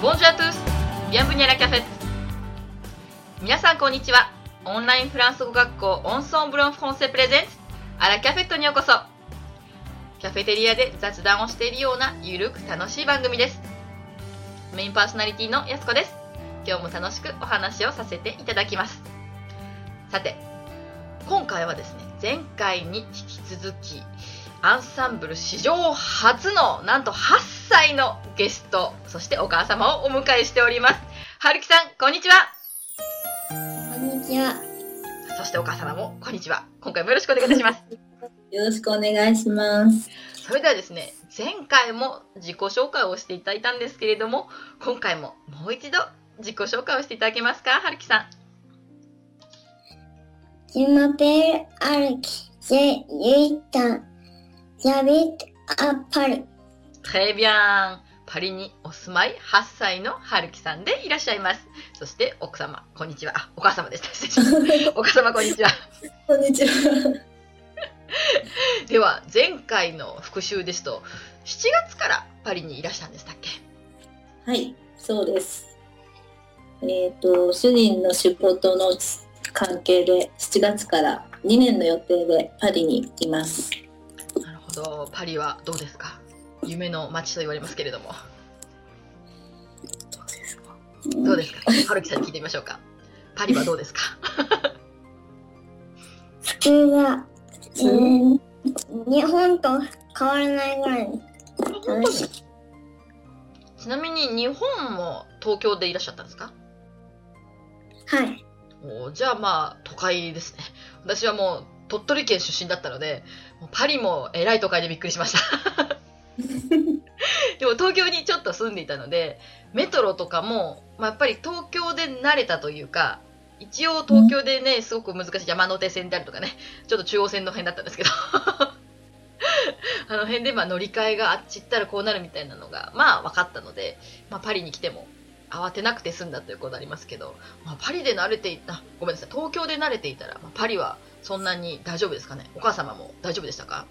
ボンジュアトゥース、ビアンブニャラキャフェ皆さんこんにちは。オンラインフランス語学校オンソンブロンフォンセプレゼンツ、アラキャフェットにようこそ。キャフェテリアで雑談をしているようなゆるく楽しい番組です。メインパーソナリティのやすこです。今日も楽しくお話をさせていただきます。さて、今回はですね、前回に引き続き、アンサンブル史上初のなんと8歳のゲスト、そしてお母様をお迎えしております。はるきさん、こんにちは。こんにちは。そしてお母様も、こんにちは。今回もよろしくお願いいたします。よろしくお願いします。それではですね、前回も自己紹介をしていただいたんですけれども、今回ももう一度自己紹介をしていただけますか、はるきさん。Je m'appelle Alex. J'ai 8 ans. J'habite à Paris. トレビアン。パリにお住まい8歳のはるきさんでいらっしゃいます。そして奥様、こんにちは。あ、お母様でした。お母様、こんにちは。こんにちは。では、前回の復習ですと、7月からパリにいらしたんでしたっけ？はい、そうです。えっ、と、主人の仕事の関係で7月から2年の予定でパリにいます。なるほど。パリはどうですか？夢の街と言われますけれども。どうですか？どうですか？はるきさんに聞いてみましょうか。パリはどうですか？普通は、えー日本と変わらないぐらい楽しい。ちなみに日本も東京でいらっしゃったんですか？はい。おーじゃあまあ都会ですね。私はもう鳥取県出身だったので、もうパリもえらい都会でびっくりしました。でも東京にちょっと住んでいたので、メトロとかも、まあ、やっぱり東京で慣れたというか、一応東京でね、すごく難しい山手線であるとかね、ちょっと中央線の辺だったんですけど、あの辺でまあ乗り換えがあっち行ったらこうなるみたいなのが、まあ分かったので、まあパリに来ても慌てなくて済んだということありますけど、まあ、パリで慣れていた、ごめんなさい、東京で慣れていたら、まあ、パリはそんなに大丈夫ですかね？お母様も大丈夫でしたか？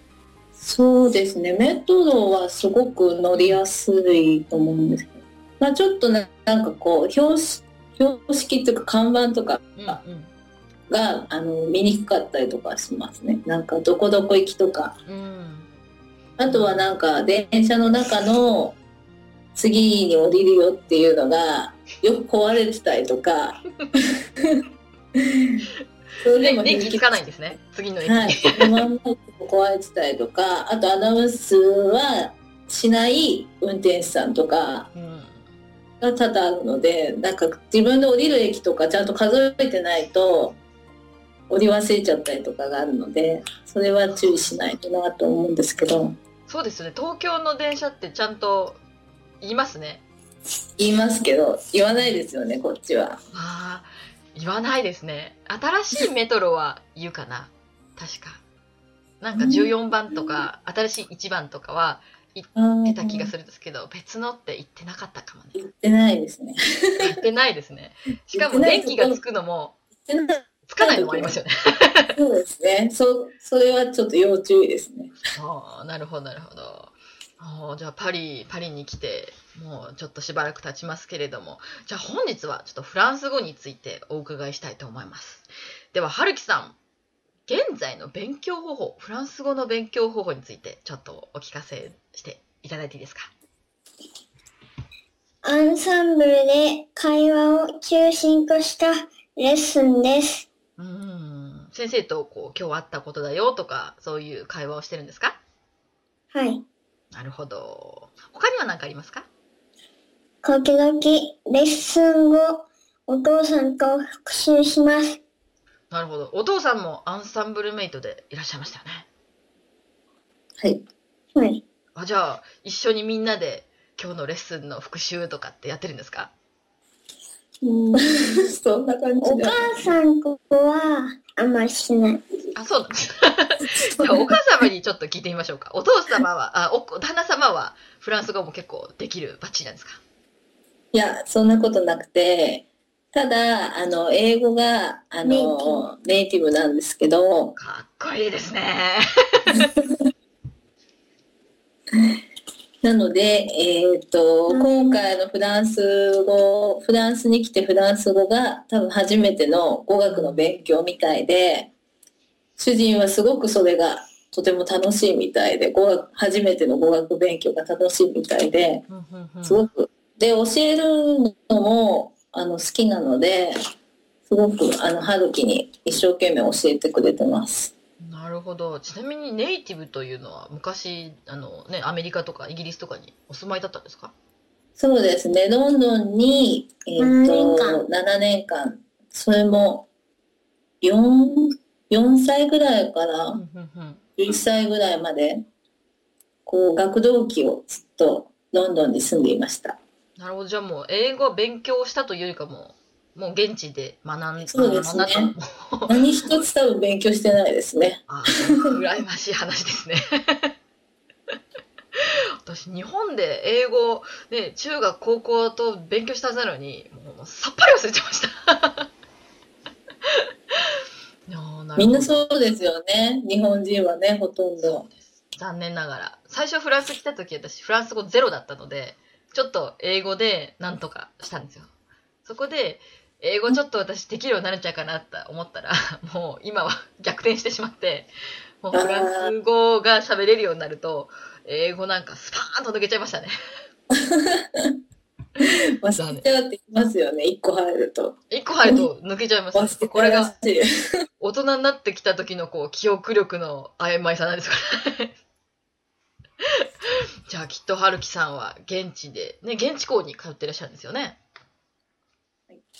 そうですね、メトロはすごく乗りやすいと思うんですけど、まあちょっとななんかこう、標識標識というか看板とかうんうん。があの見にくかったりとかしますね。なんかどこどこ行きとか。うん。あとはなんか電車の中の次に降りるよっていうのがよく壊れてたりとか。それでも電気つかないんですね。次の駅。はい、壊れてたりとか、あとアナウンスはしない運転手さんとかうん。が多々あるので、なんか自分で降りる駅とかちゃんと数えてないと降り忘れちゃったりとかがあるので、それは注意しないとなと思うんですけど。そうですね。東京の電車ってちゃんと言いますね。言いますけど言わないですよねこっちはああ、言わないですね。新しいメトロは言うかな。確か。なんか14番とか、新しい1番とかは言ってた気がするんですけど、別のって言ってなかったかもね。言ってないですね言ってないですね。しかも電気がつくのも、つかないのもありますよね。そうですねそそれはちょっと要注意ですねああ、なるほど、なるほど。じゃあ、パリ、パリに来て、もうちょっとしばらく経ちますけれども、じゃあ本日はちょっとフランス語についてお伺いしたいと思います。では、はるきさん、現在の勉強方法、フランス語の勉強方法についてちょっとお聞かせしていただいていいですか？アンサンブルで会話を中心としたレッスンです。うーん。先生とこう今日あったことだよとか、そういう会話をしてるんですか？はい。なるほど。他には何かありますか？時々レッスン後、お父さんと復習します。なるほど。お父さんもアンサンブルメイトでいらっしゃいましたよね。はいはい。あ、じゃあ、一緒にみんなで今日のレッスンの復習とかってやってるんですか？そんな感じおで母さんとはあんまりしない。あ、そうなんです。じゃあ、お母様にちょっと聞いてみましょうか。お父様は、あ、お、旦那様はフランス語も結構できるバッチリなんですか？いやそんなことなくてただあの英語があのネイティブなんですけどかっこいいですね。ななので、えっ、と、今回のフランス語、フランスに来てフランス語が多分初めての語学の勉強みたいで、主人はすごくそれがとても楽しいみたいで、語学、初めての語学勉強が楽しいみたいで、うんうんうん。すごく、で、教えるのも、あの、好きなので、すごく、あの、春樹に一生懸命教えてくれてます。なるほど。ちなみにネイティブというのは昔、あのね、アメリカとかイギリスとかにお住まいだったんですか？そうですね、ロンドンに、えっ、7と、年7年間、それも、4、4歳ぐらいかうら、んうんうん11歳ぐらいまで、こう、学童期をずっとロンドンに住んでいました。なるほど。じゃあもう英語を勉強したというよりかも、もう現地で学んそうですね。何一つ多分勉強してないですね。あ羨ましい話ですね。私、日本で英語、ね、中学、高校と勉強したはずなのに、もうさっぱり忘れちゃいました。みんなそうですよね。日本人はね、ほとんそど。残念ながら。最初フランス来た時、私、フランス語ゼロだったので、ちょっと英語でなんとかしたんですよ。そこで、英語ちょっと私できるようになれちゃうかなって思ったら、もう今は逆転してしまって、もうフランス語が喋れるようになると、英語なんかスパーンと抜けちゃいましたね。忘れちゃうって言いますよね、一個入ると。一個入ると抜けちゃいます、これが大人になってきた時のこう記憶力の曖昧さなんですかね。じゃあきっと春樹さんは現地で、ね、現地校に通ってらっしゃるんですよね。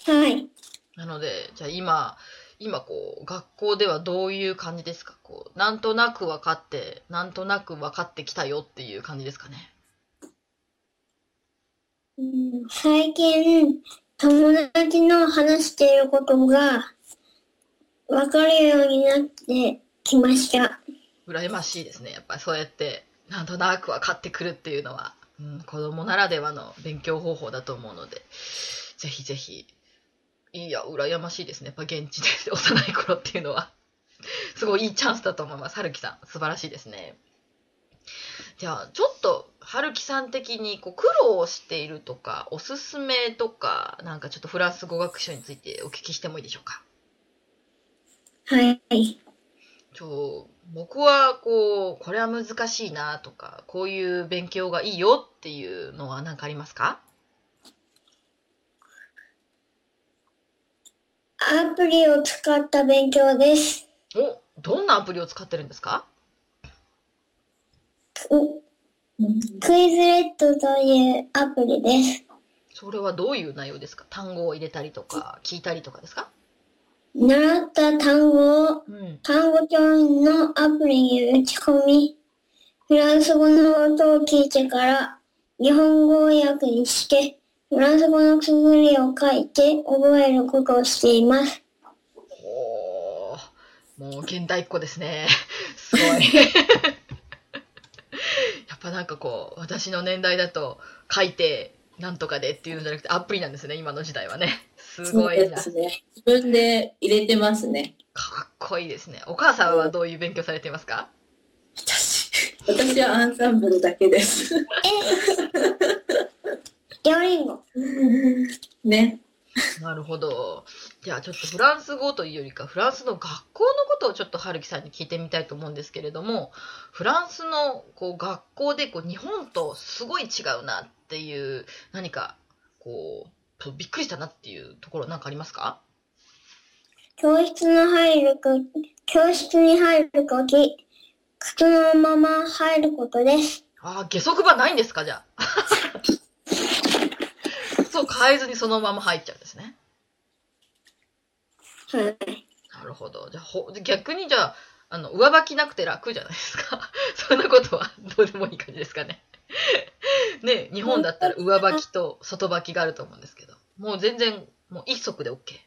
はい。なので、じゃあ今、今こう、学校ではどういう感じですか？こう、なんとなく分かって、なんとなく分かってきたよっていう感じですかね？うん最近、友達の話していることが分かるようになってきました。羨ましいですね。やっぱりそうやって、なんとなく分かってくるっていうのは、うん、子供ならではの勉強方法だと思うので、ぜひぜひ、いや、羨ましいですね。やっぱ現地で 幼い頃っていうのは、すごいいいチャンスだと思います。春樹さん、素晴らしいですね。じゃあ、ちょっと、春樹さん的にこう苦労しているとか、おすすめとか、なんかちょっとフランス語学習についてお聞きしてもいいでしょうか？はい。ちょ僕はこうこれは難しいなとかこういう勉強がいいよっていうのは何かありますか？アプリを使った勉強です。おどんなアプリを使ってるんですか？ククイズレッドというアプリです。それはどういう内容ですか？単語を入れたりとか聞いたりとかですか？習った単語をうん単語帳のアプリに打ち込み、フランス語の音を聞いてから日本語訳にして、フランス語の綴りを書いて覚えることをしています。おーもう現代っ子ですねすごい やっぱなんかこう私の年代だと書いてなんとかでっていうんじゃなくてアプリなんですね今の時代はねすごいなすね。自分で入れてますね。かっこいいですねお母さんはどういう勉強されていますか？私、私はアンサンブルだけです。ヨリンゴ。ね。なるほど。じゃあちょっとフランス語というよりか、フランスの学校のことをちょっと春樹さんに聞いてみたいと思うんですけれども、フランスのこう学校でこう日本とすごい違うなっていう、何かこう、とびっくりしたなっていうところなんかありますか？教室の入ると、教室に入るとき、靴のまま入ることです。ああ、下足場ないんですかじゃあ。そう変えずにそのまま入っちゃうんですね。はい。なるほど。じゃあ、ほ逆にじゃあ、あの、上履きなくて楽じゃないですか。そんなことはどうでもいい感じですかね。ね、日本だったら上履きと外履きがあると思うんですけど、もう全然、もう一足で OK。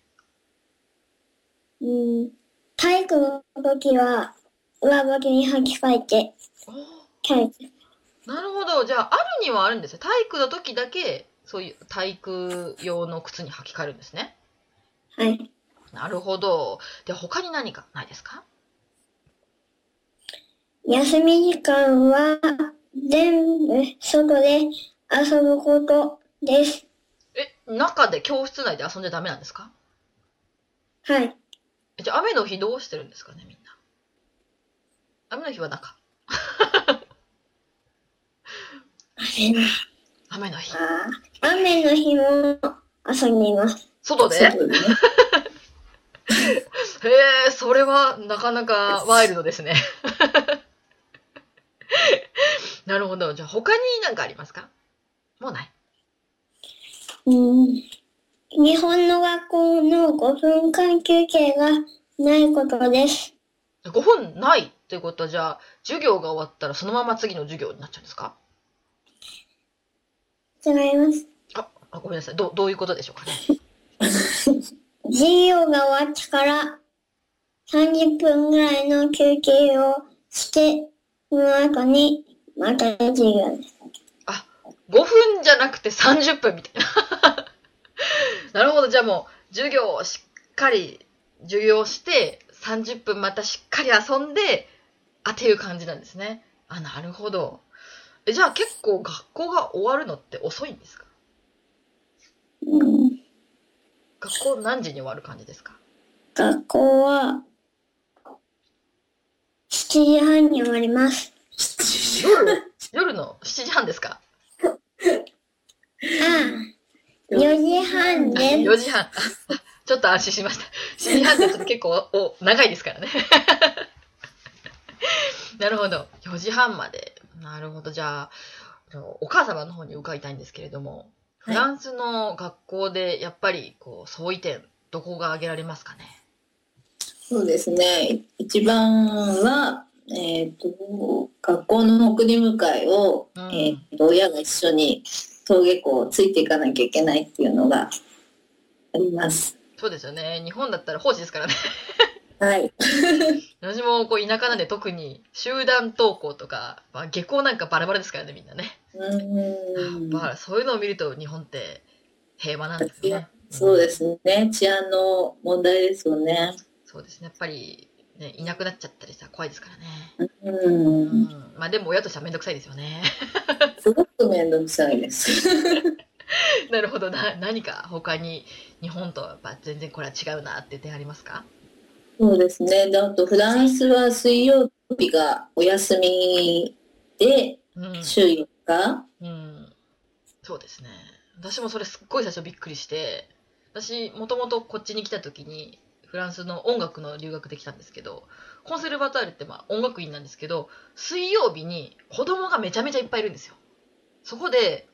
うん、体育の時は上履きに履き替えて、体育。なるほど。じゃあ、あるにはあるんですよ。体育の時だけ、そういう体育用の靴に履き替えるんですね。はい。なるほど。で、他に何かないですか？休み時間は全部外で遊ぶことです。え、中で教室内で遊んじゃダメなんですか？はい。えじゃあ雨の日どうしてるんですかね、みんな？雨の日は中。雨の日雨の日。雨の日も遊んでいます。外で？へえ、それはなかなかワイルドですね。なるほど。じゃあ他に何かありますか？もうない？うん日本の学校の5分間休憩がないことです。5分ないっていうことはじゃあ授業が終わったらそのまま次の授業になっちゃうんですか？違います。あ、あごめんなさい。どうどういうことでしょうかね。授業が終わってから30分ぐらいの休憩をして、その後にまた授業です。5分じゃなくて30分みたいな。なるほど。じゃあもう授業をしっかり授業して30分またしっかり遊んで、あ、っていう感じなんですね。あ、なるほど。え、じゃあ結構学校が終わるのって遅いんですか？うん学校何時に終わる感じですか？学校は7時半に終わります。夜？夜の7時半ですか？ああ、4時半あです。4時半。あ ちょっと安心しました。7時半ってちょっと結構お長いですからね。なるほど。4時半まで。なるほど。じゃあ、お母様の方に伺いたいんですけれども、フランスの学校でやっぱりこう相違点、どこが挙げられますかね？そうですね。一番は、えっ、と、学校の送り迎えを、うんえっ、と、親が一緒に登下校をついていかなきゃいけないっていうのがあります。そうですよね。日本だったら放置ですからね。はい。私もこう田舎なんで特に集団登校とか、まあ、下校なんかバラバラですからね、みんなね。うーん。まあ、そういうのを見ると日本って平和なんですよね。そうですね。治安の問題ですよね。そうですね。やっぱり、ね、いなくなっちゃったりしたら怖いですからね。う。うんん。まあでも親としてはめんどくさいですよね。すごく面倒くさいです。なるほどな。何か他に日本とやっぱ全然これは違うなって点ありますか？そうですね。であと、フランスは水曜日がお休みで、うん。週4日。うん。そうですね。私もそれすっごい最初びっくりして、私もともとこっちに来た時にフランスの音楽の留学できたんですけど、コンセルバトールってまあ音楽院なんですけど、水曜日に子供がめちゃめちゃいっぱいいるんですよ。そこで、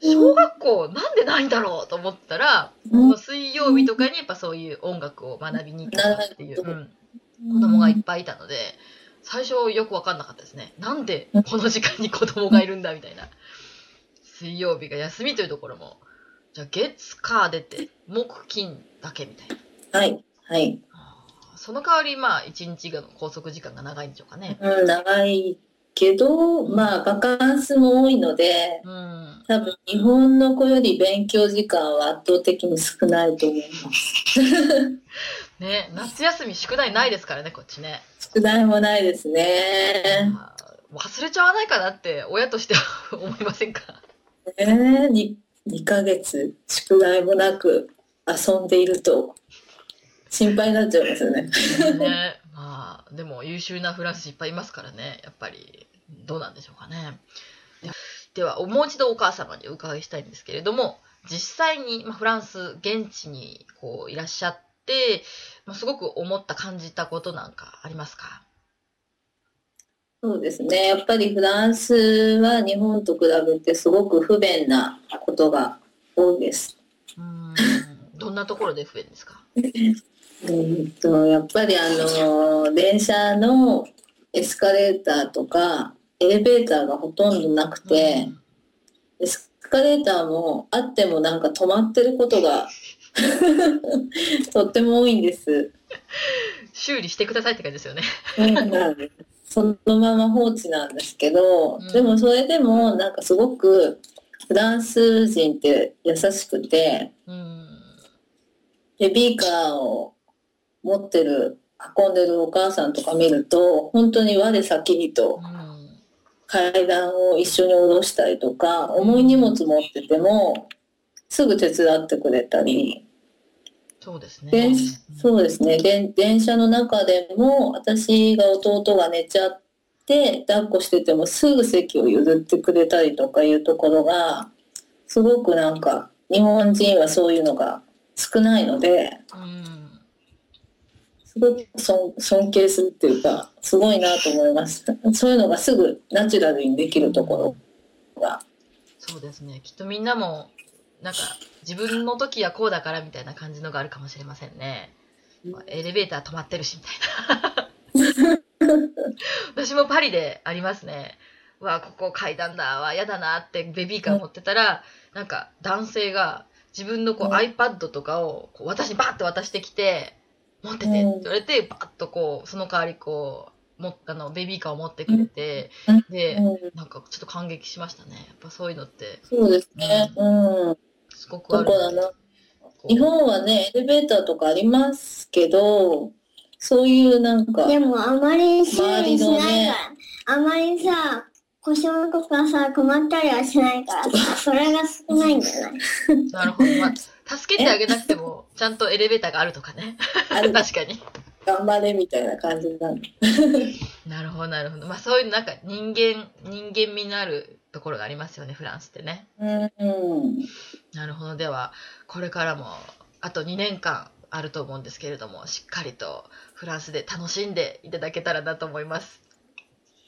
小学校なんでないんだろうと思ったら、うんその水曜日とかにやっぱそういう音楽を学びに行ったっていう、うん、子供がいっぱいいたので、最初よくわかんなかったですね。なんでこの時間に子供がいるんだみたいな。水曜日が休みというところも、じゃあ月、火出て、木、金だけみたいな。はい。はい。その代わり、まあ、一日の拘束時間が長いんでしょうかね。うん、長いけど、まあ、バカンスも多いので、うん。多分日本の子より勉強時間は圧倒的に少ないと思います。ね、夏休み宿題ないですからね、こっちね。宿題もないですね。忘れちゃわないかなって、親としては 思いませんか？えー、2, 2ヶ月宿題もなく遊んでいると心配になっちゃいますよね。ね、まあ、でも優秀なフランスいっぱいいますからね、やっぱり、どうなんでしょうかね。では、もう一度お母様にお伺いしたいんですけれども、実際に、まあ、フランス、現地にこういらっしゃって、まあ、すごく思った、感じたことなんかありますか？そうですね。やっぱりフランスは日本と比べてすごく不便なことが多いです。うーん、どんなところで不便ですか？えーっとやっぱりあの電車のエスカレーターとかエレベーターがほとんどなくて、エスカレーターもあってもなんか止まってることが とっても多いんです。修理してくださいって感じですよね。そのまま放置なんですけど、うんでもそれでもなんかすごくフランス人って優しくて、うん。ベビーカーを持ってる、運んでるお母さんとか見ると、本当に我先にとうん階段を一緒に下ろしたりとか、重い荷物持ってても、すぐ手伝ってくれたり、そうですね。電そうですねで電車の中でも私が弟が寝ちゃって抱っこしててもすぐ席を譲ってくれたりとかいうところがすごくなんか日本人はそういうのが少ないのでうん。すごく尊尊敬するっていうかすごいなと思います そういうのがすぐナチュラルにできるところがそうですね。きっとみんなも、なんか、自分の時はこうだからみたいな感じのがあるかもしれませんね。まあエレベーター止まってるし、みたいな。私もパリでありますね。うわ、ここ階段だわ、やだなってベビーカー持ってたら、なんか男性が自分のこううん iPad とかをこう私にバーって渡してきて、持っててってうん。言われて、バーッとこう、その代わりこう、もあのベビーカーを持ってくれて、で、うん。なんかちょっと感激しましたね。やっぱそういうのって、そうですね。うん。すごくある。日本はねエレベーターとかありますけどそういうなんかでもあまり注周り意しないから、のね。あまりさ、故障とかさ、困ったりはしないからさ、それが少ないんじゃないなるほど。まあ、助けてあげなくても、ちゃんとエレベーターがあるとかね。ある 確かに。頑張れみたいな感じなんで なるほど、なるほど。まあ、そういうなんか人間、人間味のあるところがありますよね、フランスってね。うんなるほど。では、これからも、あと2年間あると思うんですけれども、しっかりとフランスで楽しんでいただけたらなと思います。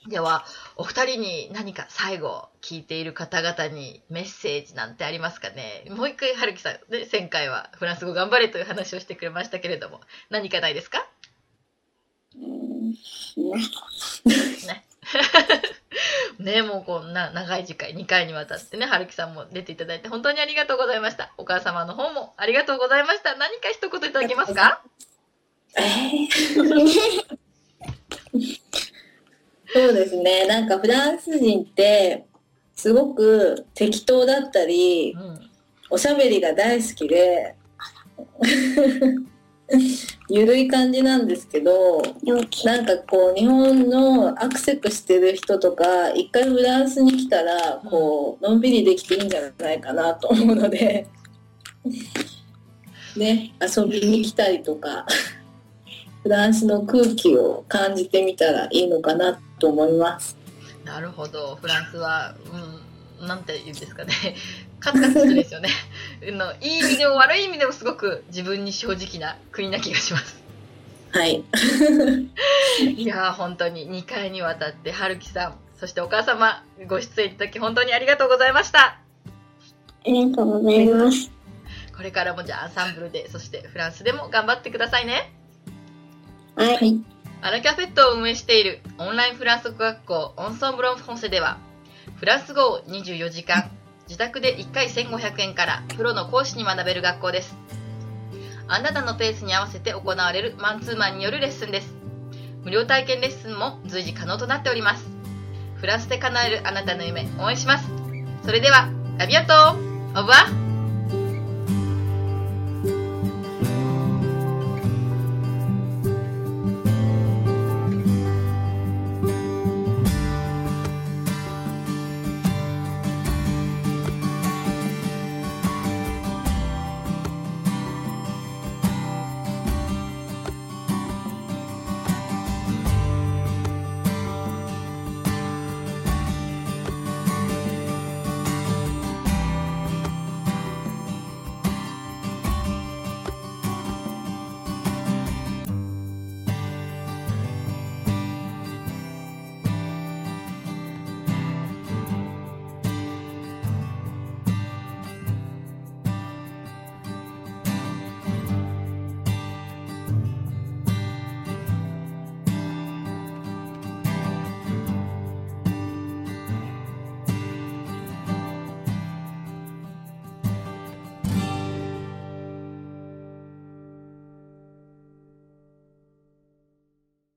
では、お二人に何か最後、聞いている方々にメッセージなんてありますかね？もう一回、春樹さん、ね、前回はフランス語頑張れという話をしてくれましたけれども、何かないですか？ね。ねもうこんな長い時間、2回にわたってね、春樹さんも出ていただいて本当にありがとうございました。お母様の方もありがとうございました。何か一言いただけますか？えーそうですねなんかフランス人ってすごく適当だったりうん。おしゃべりが大好きで ゆるい感じなんですけど。なんかこう日本のアクセクしてる人とか一回フランスに来たらこうのんびりできていいんじゃないかなと思うので ね遊びに来たりとかフランスの空気を感じてみたらいいのかなと思います。なるほど。フランスは、うん、なんて言うんですかね。カツカツしてるですよね。あ のいい意味でも悪い意味でもすごく自分に正直な国な気がします。はい。いやー本当に2回にわたって春樹さん、そしてお母様ご出演いただき本当にありがとうございました。ありがとうございます。これからもじゃあアンサンブルで、そしてフランスでも頑張ってくださいね。はい。アラキャフェットを運営しているオンラインフランス語学校オンソンブロンフォンセでは、フランス語を24時間、自宅で1回1500円からプロの講師に学べる学校です。あなたのペースに合わせて行われるマンツーマンによるレッスンです。無料体験レッスンも随時可能となっております。フランスで叶えるあなたの夢、応援します。それでは、ラビアントオーバー